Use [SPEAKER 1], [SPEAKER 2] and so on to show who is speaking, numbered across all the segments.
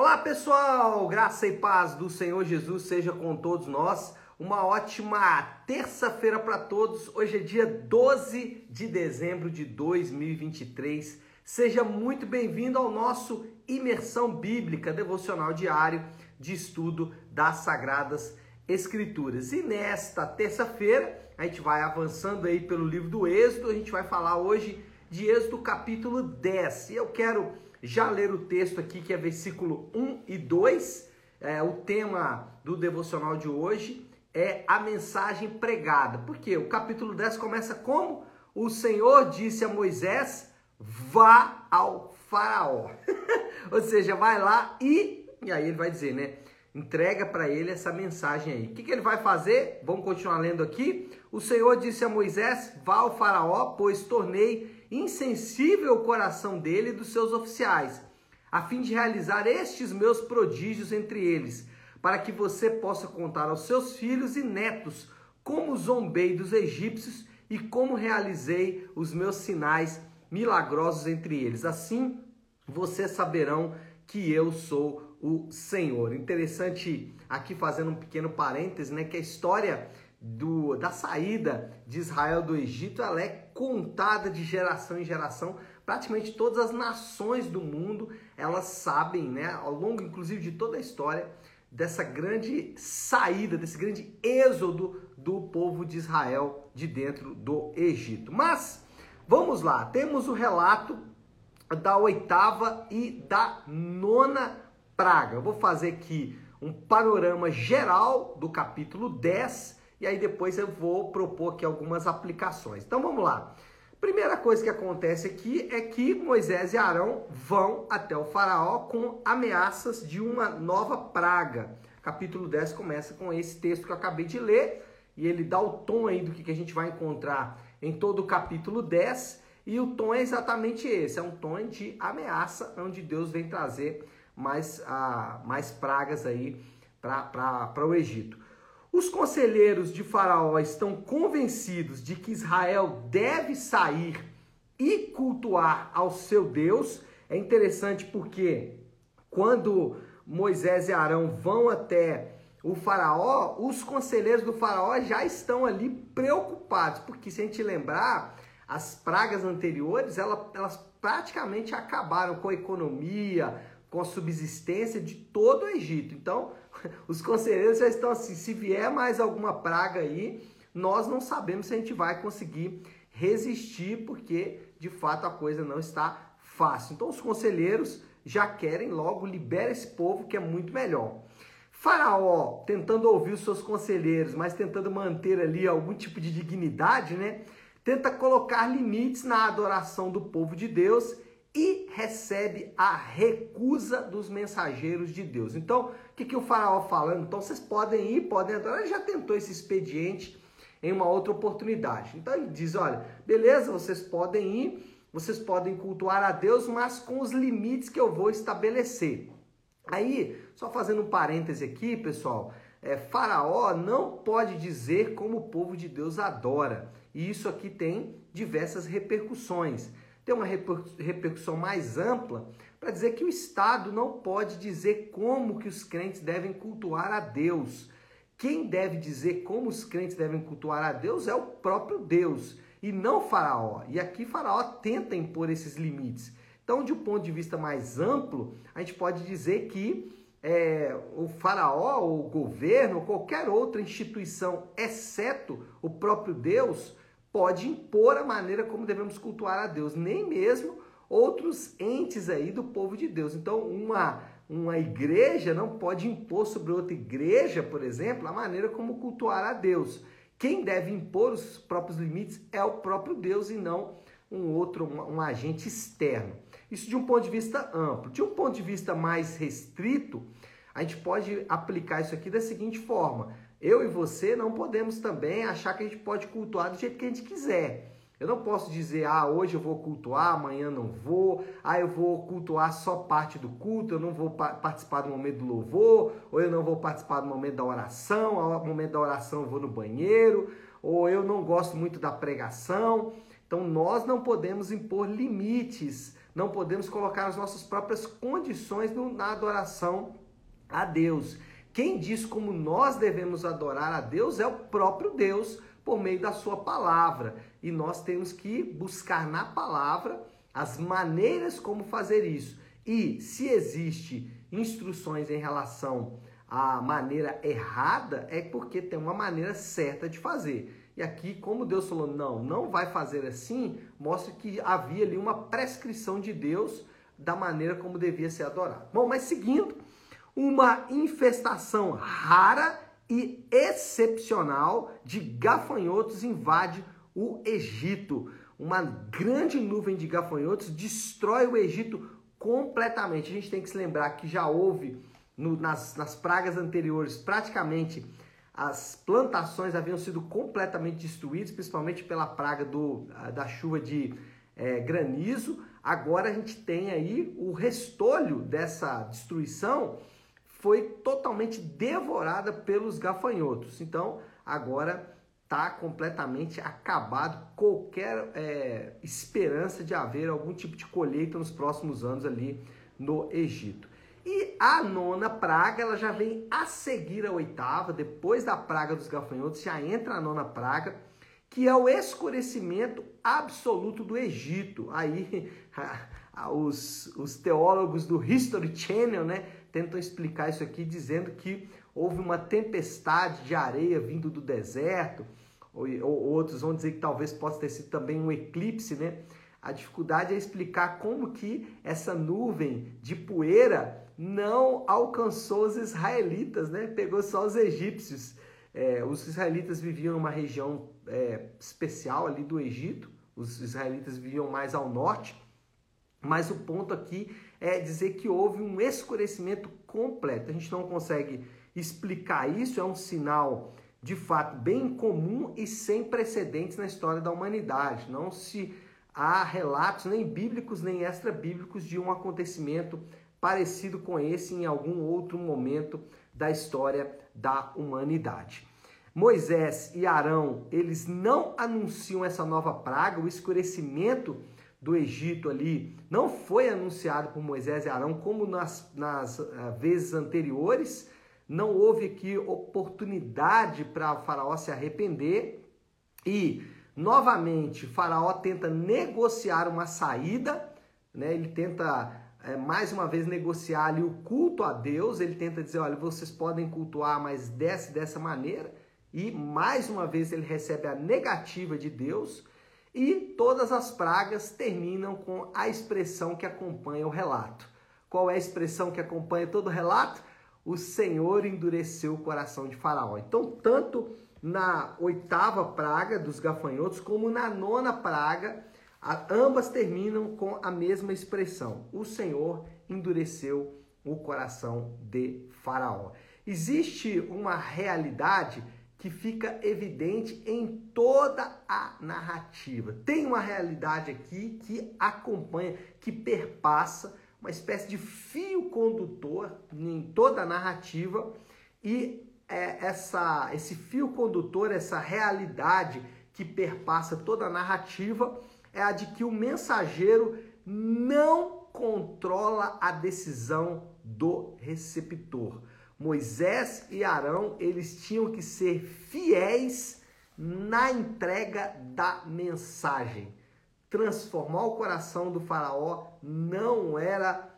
[SPEAKER 1] Olá pessoal, graça e paz do Senhor Jesus seja com todos nós. Uma ótima terça-feira para todos. Hoje é dia 12 de dezembro de 2023. Seja muito bem-vindo ao nosso Imersão Bíblica Devocional Diário de Estudo das Sagradas Escrituras. E nesta terça-feira, a gente vai avançando aí pelo livro do Êxodo. A gente vai falar hoje de Êxodo capítulo 10. E eu quero já ler o texto aqui, que é versículo 1 e 2. É, o tema do devocional de hoje é a mensagem pregada. Porque o capítulo 10 começa como? O Senhor disse a Moisés: vá ao Faraó. Ou seja, vai lá e. E aí ele vai dizer, né? Entrega para ele essa mensagem aí. O que, que ele vai fazer? Vamos continuar lendo aqui. O Senhor disse a Moisés: Vá ao Faraó, pois tornei insensível o coração dele e dos seus oficiais, a fim de realizar estes meus prodígios entre eles, para que você possa contar aos seus filhos e netos como zombei dos egípcios e como realizei os meus sinais milagrosos entre eles. Assim, vocês saberão que eu sou o Senhor. Interessante aqui fazendo um pequeno parêntese, né, que a história do, da saída de Israel do Egito, ela é contada de geração em geração. Praticamente todas as nações do mundo, elas sabem, né, ao longo inclusive de toda a história, dessa grande saída, desse grande êxodo do povo de Israel de dentro do Egito. Mas vamos lá, temos o relato da oitava e da nona praga. Eu vou fazer aqui um panorama geral do capítulo 10 e aí depois eu vou propor aqui algumas aplicações. Então vamos lá. Primeira coisa que acontece aqui é que Moisés e Arão vão até o faraó com ameaças de uma nova praga. Capítulo 10 começa com esse texto que eu acabei de ler e ele dá o tom aí do que a gente vai encontrar em todo o capítulo 10 e o tom é exatamente esse, é um tom de ameaça onde Deus vem trazer mais, uh, mais pragas aí para o Egito. Os conselheiros de Faraó estão convencidos de que Israel deve sair e cultuar ao seu Deus. É interessante porque quando Moisés e Arão vão até o Faraó, os conselheiros do Faraó já estão ali preocupados, porque se a gente lembrar, as pragas anteriores elas, praticamente acabaram com a economia, com a subsistência de todo o Egito. Então, os conselheiros já estão assim: se vier mais alguma praga aí, nós não sabemos se a gente vai conseguir resistir, porque de fato a coisa não está fácil. Então, os conselheiros já querem logo liberar esse povo que é muito melhor. Faraó tentando ouvir os seus conselheiros, mas tentando manter ali algum tipo de dignidade, né? Tenta colocar limites na adoração do povo de Deus e recebe a recusa dos mensageiros de Deus. Então, o que, que o faraó falando? Então, vocês podem ir, podem adorar. Ele já tentou esse expediente em uma outra oportunidade. Então, ele diz: olha, beleza, vocês podem ir, vocês podem cultuar a Deus, mas com os limites que eu vou estabelecer. Aí, só fazendo um parêntese aqui, pessoal, é, Faraó não pode dizer como o povo de Deus adora. E isso aqui tem diversas repercussões ter uma repercussão mais ampla para dizer que o Estado não pode dizer como que os crentes devem cultuar a Deus. Quem deve dizer como os crentes devem cultuar a Deus é o próprio Deus e não Faraó. E aqui Faraó tenta impor esses limites. Então, de um ponto de vista mais amplo, a gente pode dizer que é, o faraó, o governo, qualquer outra instituição, exceto o próprio Deus, pode impor a maneira como devemos cultuar a Deus, nem mesmo outros entes aí do povo de Deus. Então, uma, uma igreja não pode impor sobre outra igreja, por exemplo, a maneira como cultuar a Deus. Quem deve impor os próprios limites é o próprio Deus e não um outro, um, um agente externo. Isso de um ponto de vista amplo. De um ponto de vista mais restrito, a gente pode aplicar isso aqui da seguinte forma: eu e você não podemos também achar que a gente pode cultuar do jeito que a gente quiser. Eu não posso dizer, ah, hoje eu vou cultuar, amanhã não vou, ah, eu vou cultuar só parte do culto, eu não vou participar do momento do louvor, ou eu não vou participar do momento da oração, ao momento da oração eu vou no banheiro, ou eu não gosto muito da pregação. Então nós não podemos impor limites não podemos colocar as nossas próprias condições na adoração a Deus. Quem diz como nós devemos adorar a Deus é o próprio Deus por meio da sua palavra. E nós temos que buscar na palavra as maneiras como fazer isso. E se existe instruções em relação à maneira errada, é porque tem uma maneira certa de fazer. E aqui, como Deus falou, não, não vai fazer assim, mostra que havia ali uma prescrição de Deus da maneira como devia ser adorado. Bom, mas seguindo, uma infestação rara e excepcional de gafanhotos invade o Egito. Uma grande nuvem de gafanhotos destrói o Egito completamente. A gente tem que se lembrar que já houve no, nas, nas pragas anteriores praticamente as plantações haviam sido completamente destruídas, principalmente pela praga do, da chuva de é, granizo. Agora a gente tem aí o restolho dessa destruição foi totalmente devorada pelos gafanhotos. Então agora está completamente acabado qualquer é, esperança de haver algum tipo de colheita nos próximos anos ali no Egito. E a nona praga, ela já vem a seguir a oitava, depois da praga dos gafanhotos, já entra a nona praga, que é o escurecimento absoluto do Egito. Aí os, os teólogos do History Channel, né, tentam explicar isso aqui dizendo que houve uma tempestade de areia vindo do deserto, ou, ou outros vão dizer que talvez possa ter sido também um eclipse, né? A dificuldade é explicar como que essa nuvem de poeira não alcançou os israelitas, né? Pegou só os egípcios. É, os israelitas viviam numa região é, especial ali do Egito. Os israelitas viviam mais ao norte. Mas o ponto aqui é dizer que houve um escurecimento completo. A gente não consegue explicar isso, é um sinal de fato bem comum e sem precedentes na história da humanidade. Não se há relatos nem bíblicos nem extra-bíblicos de um acontecimento parecido com esse em algum outro momento da história da humanidade. Moisés e Arão, eles não anunciam essa nova praga, o escurecimento do Egito ali não foi anunciado por Moisés e Arão como nas, nas uh, vezes anteriores, não houve aqui oportunidade para Faraó se arrepender. E novamente Faraó tenta negociar uma saída, né? Ele tenta é, mais uma vez negociar ali o culto a Deus, ele tenta dizer, olha, vocês podem cultuar, mas dessa dessa maneira, e mais uma vez ele recebe a negativa de Deus, e todas as pragas terminam com a expressão que acompanha o relato. Qual é a expressão que acompanha todo o relato? o Senhor endureceu o coração de Faraó. Então, tanto na oitava praga dos gafanhotos, como na nona praga, ambas terminam com a mesma expressão: o Senhor endureceu o coração de Faraó. Existe uma realidade que fica evidente em toda a narrativa. Tem uma realidade aqui que acompanha, que perpassa uma espécie de fio condutor em toda a narrativa e é, essa, esse fio condutor, essa realidade que perpassa toda a narrativa é a de que o mensageiro não controla a decisão do receptor. Moisés e Arão, eles tinham que ser fiéis na entrega da mensagem transformar o coração do faraó não era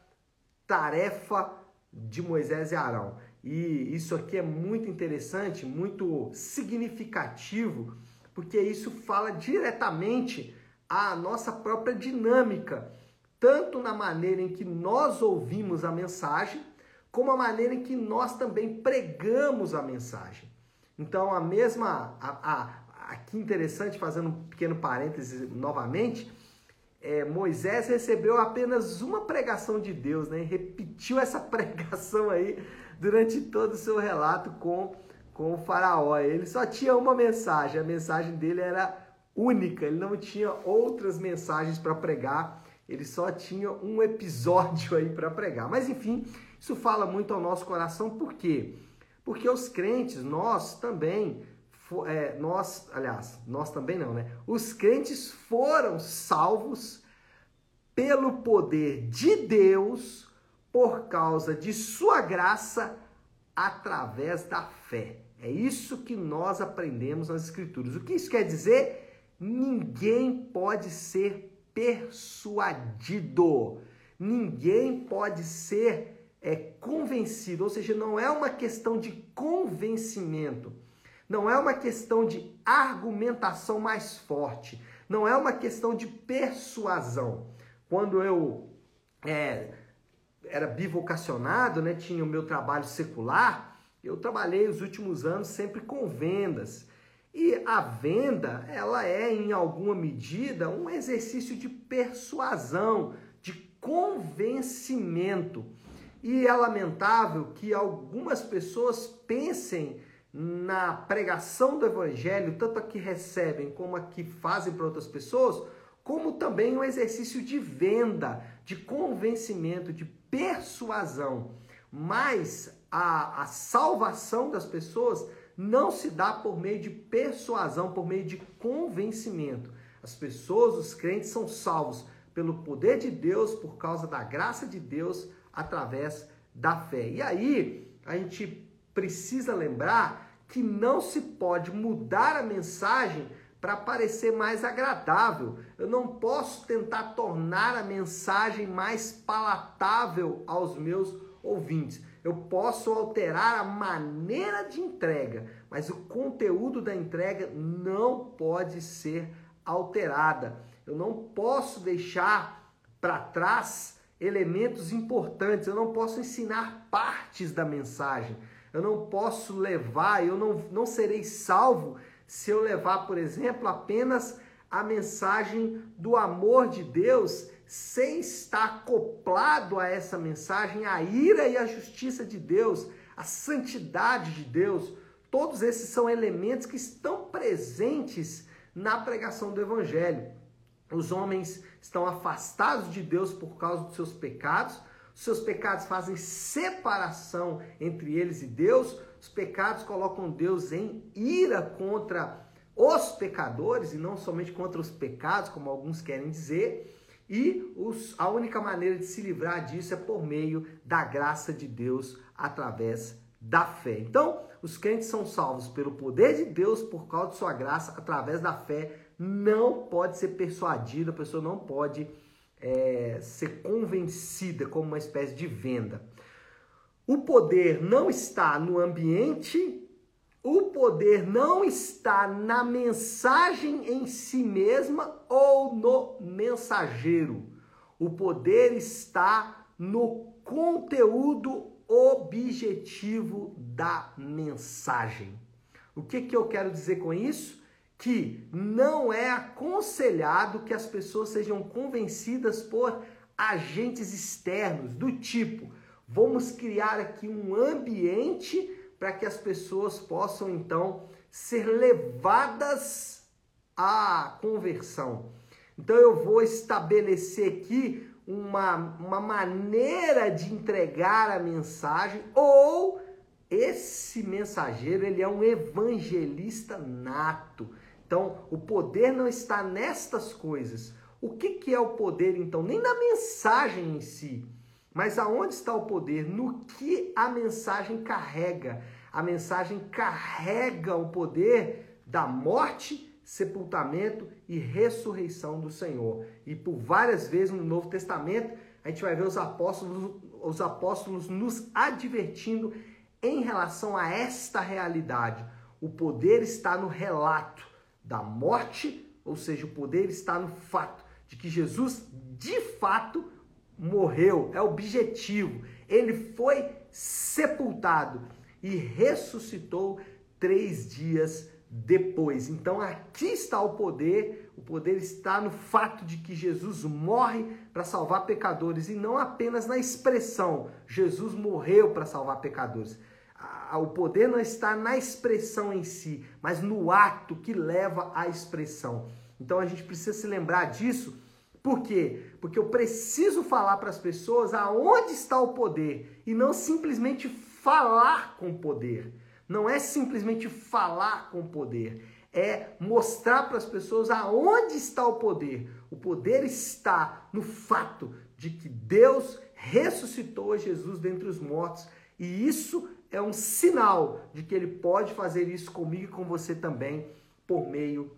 [SPEAKER 1] tarefa de Moisés e Arão. E isso aqui é muito interessante, muito significativo, porque isso fala diretamente à nossa própria dinâmica, tanto na maneira em que nós ouvimos a mensagem, como a maneira em que nós também pregamos a mensagem. Então, a mesma a, a, aqui interessante, fazendo um pequeno parêntese novamente, é, Moisés recebeu apenas uma pregação de Deus, né? Repetiu essa pregação aí durante todo o seu relato com, com o faraó. Ele só tinha uma mensagem, a mensagem dele era única, ele não tinha outras mensagens para pregar, ele só tinha um episódio aí para pregar. Mas enfim, isso fala muito ao nosso coração, por quê? Porque os crentes, nós também é, nós, aliás, nós também não, né? Os crentes foram salvos pelo poder de Deus, por causa de sua graça, através da fé. É isso que nós aprendemos nas Escrituras. O que isso quer dizer? Ninguém pode ser persuadido. Ninguém pode ser é, convencido. Ou seja, não é uma questão de convencimento. Não é uma questão de argumentação mais forte. Não é uma questão de persuasão. Quando eu é, era bivocacionado, né, tinha o meu trabalho secular, eu trabalhei os últimos anos sempre com vendas. E a venda, ela é em alguma medida um exercício de persuasão, de convencimento. E é lamentável que algumas pessoas pensem na pregação do evangelho, tanto a que recebem como a que fazem para outras pessoas, como também um exercício de venda, de convencimento, de persuasão. Mas a, a salvação das pessoas não se dá por meio de persuasão, por meio de convencimento. As pessoas, os crentes, são salvos pelo poder de Deus, por causa da graça de Deus, através da fé. E aí, a gente precisa lembrar que não se pode mudar a mensagem para parecer mais agradável. Eu não posso tentar tornar a mensagem mais palatável aos meus ouvintes. Eu posso alterar a maneira de entrega, mas o conteúdo da entrega não pode ser alterada. Eu não posso deixar para trás elementos importantes, eu não posso ensinar partes da mensagem. Eu não posso levar, eu não, não serei salvo se eu levar, por exemplo, apenas a mensagem do amor de Deus sem estar acoplado a essa mensagem a ira e a justiça de Deus, a santidade de Deus. Todos esses são elementos que estão presentes na pregação do evangelho. Os homens estão afastados de Deus por causa dos seus pecados, seus pecados fazem separação entre eles e Deus. Os pecados colocam Deus em ira contra os pecadores e não somente contra os pecados, como alguns querem dizer. E os, a única maneira de se livrar disso é por meio da graça de Deus através da fé. Então, os crentes são salvos pelo poder de Deus por causa de sua graça através da fé. Não pode ser persuadido, a pessoa não pode é, ser convencida como uma espécie de venda. O poder não está no ambiente, o poder não está na mensagem em si mesma ou no mensageiro. O poder está no conteúdo objetivo da mensagem. O que, que eu quero dizer com isso? Que não é aconselhado que as pessoas sejam convencidas por agentes externos, do tipo, vamos criar aqui um ambiente para que as pessoas possam então ser levadas à conversão. Então eu vou estabelecer aqui uma, uma maneira de entregar a mensagem ou esse mensageiro ele é um evangelista nato. Então, o poder não está nestas coisas. O que, que é o poder, então? Nem na mensagem em si. Mas aonde está o poder? No que a mensagem carrega. A mensagem carrega o poder da morte, sepultamento e ressurreição do Senhor. E por várias vezes no Novo Testamento, a gente vai ver os apóstolos, os apóstolos nos advertindo em relação a esta realidade. O poder está no relato da morte, ou seja, o poder está no fato de que Jesus de fato morreu, é objetivo. Ele foi sepultado e ressuscitou três dias depois. Então aqui está o poder, o poder está no fato de que Jesus morre para salvar pecadores e não apenas na expressão Jesus morreu para salvar pecadores o poder não está na expressão em si, mas no ato que leva à expressão. Então a gente precisa se lembrar disso. Por quê? Porque eu preciso falar para as pessoas aonde está o poder e não simplesmente falar com poder. Não é simplesmente falar com poder, é mostrar para as pessoas aonde está o poder. O poder está no fato de que Deus ressuscitou Jesus dentre os mortos e isso é um sinal de que ele pode fazer isso comigo e com você também por meio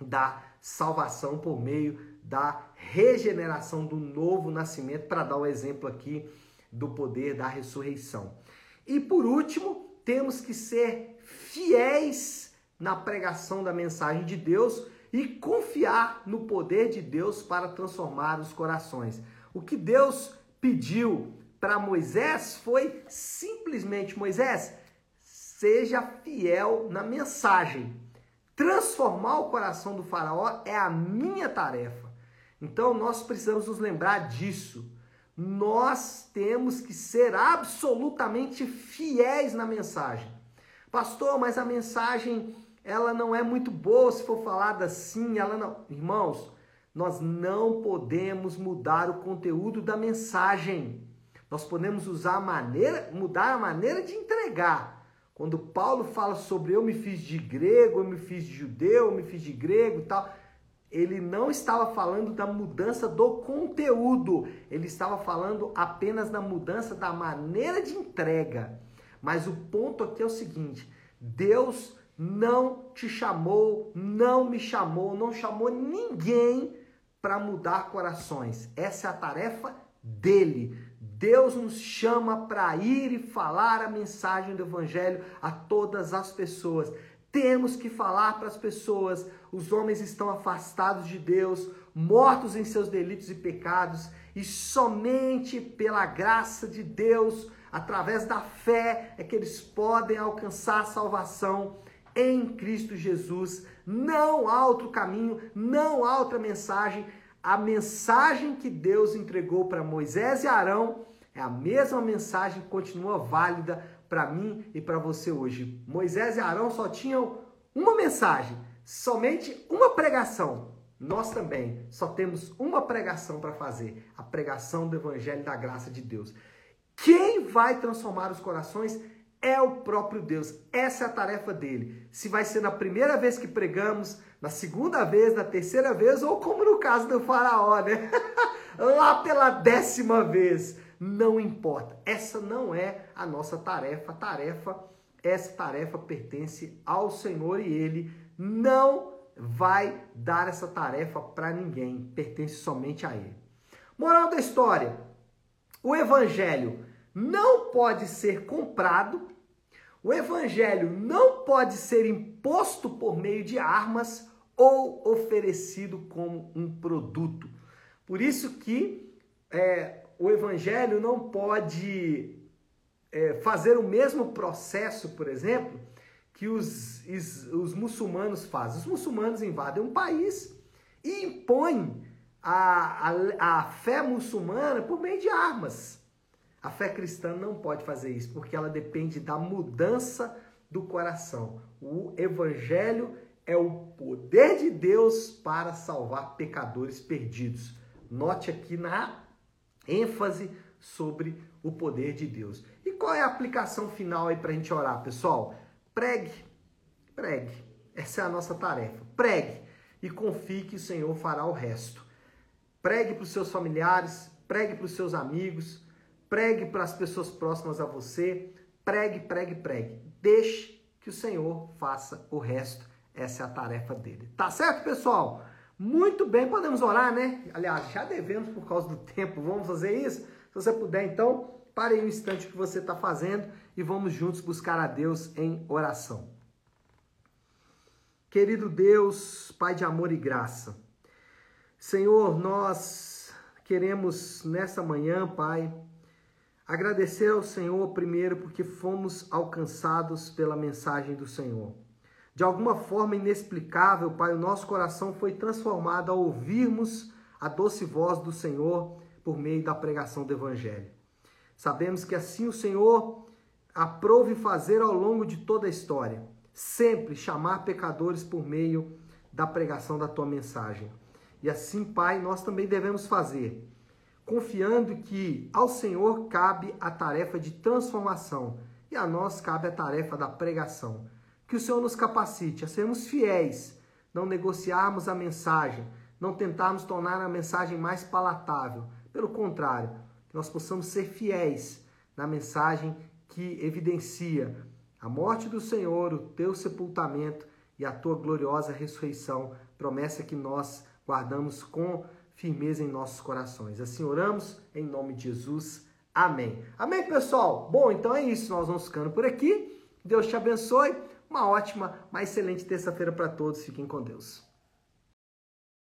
[SPEAKER 1] da salvação, por meio da regeneração do novo nascimento, para dar o exemplo aqui do poder da ressurreição. E por último, temos que ser fiéis na pregação da mensagem de Deus e confiar no poder de Deus para transformar os corações. O que Deus pediu para Moisés foi simplesmente: Moisés, seja fiel na mensagem. Transformar o coração do Faraó é a minha tarefa. Então nós precisamos nos lembrar disso. Nós temos que ser absolutamente fiéis na mensagem. Pastor, mas a mensagem ela não é muito boa se for falada assim, ela não. Irmãos, nós não podemos mudar o conteúdo da mensagem. Nós podemos usar a maneira, mudar a maneira de entregar. Quando Paulo fala sobre eu me fiz de grego, eu me fiz de judeu, eu me fiz de grego tal, ele não estava falando da mudança do conteúdo, ele estava falando apenas da mudança da maneira de entrega. Mas o ponto aqui é o seguinte: Deus não te chamou, não me chamou, não chamou ninguém para mudar corações. Essa é a tarefa dele. Deus nos chama para ir e falar a mensagem do Evangelho a todas as pessoas. Temos que falar para as pessoas: os homens estão afastados de Deus, mortos em seus delitos e pecados, e somente pela graça de Deus Através da fé é que eles podem alcançar a salvação em Cristo Jesus. Não há outro caminho, não há outra mensagem. A mensagem que Deus entregou para Moisés e Arão é a mesma mensagem que continua válida para mim e para você hoje. Moisés e Arão só tinham uma mensagem, somente uma pregação. Nós também só temos uma pregação para fazer, a pregação do evangelho da graça de Deus. Quem vai transformar os corações é o próprio Deus. Essa é a tarefa dele. Se vai ser na primeira vez que pregamos, na segunda vez, na terceira vez, ou como no caso do faraó, né? Lá pela décima vez. Não importa. Essa não é a nossa tarefa. Tarefa, essa tarefa pertence ao Senhor e ele não vai dar essa tarefa para ninguém. Pertence somente a ele. Moral da história: o evangelho não pode ser comprado, o evangelho não pode ser imposto por meio de armas ou oferecido como um produto. Por isso que é, o evangelho não pode é, fazer o mesmo processo, por exemplo, que os, os, os muçulmanos fazem. Os muçulmanos invadem um país e impõem a, a, a fé muçulmana por meio de armas. A fé cristã não pode fazer isso, porque ela depende da mudança do coração. O evangelho é o poder de Deus para salvar pecadores perdidos. Note aqui na ênfase sobre o poder de Deus. E qual é a aplicação final aí para a gente orar, pessoal? Pregue, pregue. Essa é a nossa tarefa. Pregue e confie que o Senhor fará o resto. Pregue para os seus familiares, pregue para os seus amigos, pregue para as pessoas próximas a você, pregue, pregue, pregue. Deixe que o Senhor faça o resto. Essa é a tarefa dele. Tá certo, pessoal? Muito bem, podemos orar, né? Aliás, já devemos por causa do tempo. Vamos fazer isso? Se você puder, então, pare aí um instante o que você está fazendo e vamos juntos buscar a Deus em oração. Querido Deus, Pai de amor e graça, Senhor, nós queremos nessa manhã, Pai, Agradecer ao Senhor primeiro porque fomos alcançados pela mensagem do Senhor. De alguma forma inexplicável, Pai, o nosso coração foi transformado ao ouvirmos a doce voz do Senhor por meio da pregação do Evangelho. Sabemos que assim o Senhor aprove fazer ao longo de toda a história, sempre chamar pecadores por meio da pregação da tua mensagem. E assim, Pai, nós também devemos fazer confiando que ao Senhor cabe a tarefa de transformação e a nós cabe a tarefa da pregação. Que o Senhor nos capacite a sermos fiéis, não negociarmos a mensagem, não tentarmos tornar a mensagem mais palatável. Pelo contrário, que nós possamos ser fiéis na mensagem que evidencia a morte do Senhor, o teu sepultamento e a tua gloriosa ressurreição, promessa que nós guardamos com firmeza em nossos corações. Assim oramos em nome de Jesus. Amém. Amém, pessoal? Bom, então é isso. Nós vamos ficando por aqui. Deus te abençoe. Uma ótima, uma excelente terça-feira para todos. Fiquem com Deus.